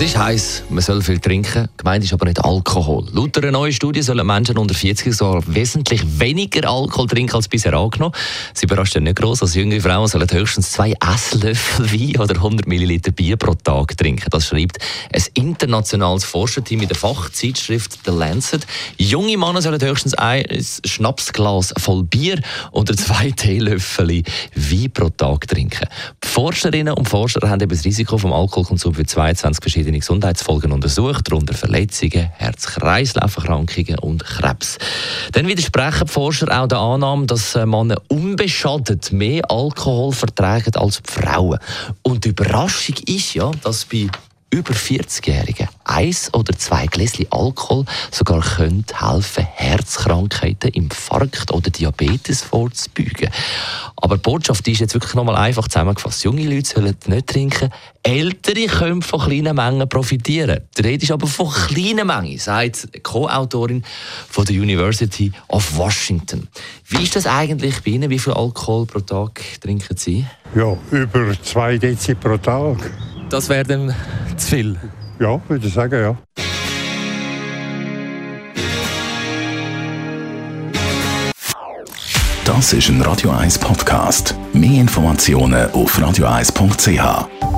Es ist heiß, man soll viel trinken. Gemeint ist aber nicht Alkohol. Laut einer neuen Studie sollen Menschen unter 40 sogar wesentlich weniger Alkohol trinken als bisher angenommen. Sie überrascht nicht groß. Als jüngere Frauen sollen höchstens zwei Esslöffel Wein oder 100 Milliliter Bier pro Tag trinken. Das schreibt ein internationales Forscherteam in der Fachzeitschrift The Lancet. Junge Männer sollen höchstens ein Schnapsglas voll Bier oder zwei Teelöffel Wein pro Tag trinken. Die Forscherinnen und Forscher haben eben das Risiko vom Alkoholkonsum für 22 verschiedene Gesundheitsfolgen untersucht, darunter Verletzungen, Herz-Kreislauf-Erkrankungen und Krebs. Dann widersprechen die Forscher auch der Annahme, dass äh, Männer unbeschadet mehr Alkohol vertragen als Frauen. Und die Überraschung ist ja, dass bei über 40-Jährigen eins oder zwei Gläschen Alkohol sogar könnte helfen, Herzkrankheiten, Infarkt oder Diabetes vorzubeugen. Aber die Botschaft ist jetzt wirklich nochmal einfach zusammengefasst. Junge Leute sollen nicht trinken. Ältere können von kleinen Mengen profitieren. Die Rede ist aber von kleinen Mengen, sagt Co-Autorin von der University of Washington. Wie ist das eigentlich bei Ihnen? Wie viel Alkohol pro Tag trinken Sie? Ja, über zwei Dezi pro Tag. Das wäre dann zu viel. Ja, würde ich sagen, ja. Das ist ein Radio 1 Podcast. Mehr Informationen auf radio1.ch.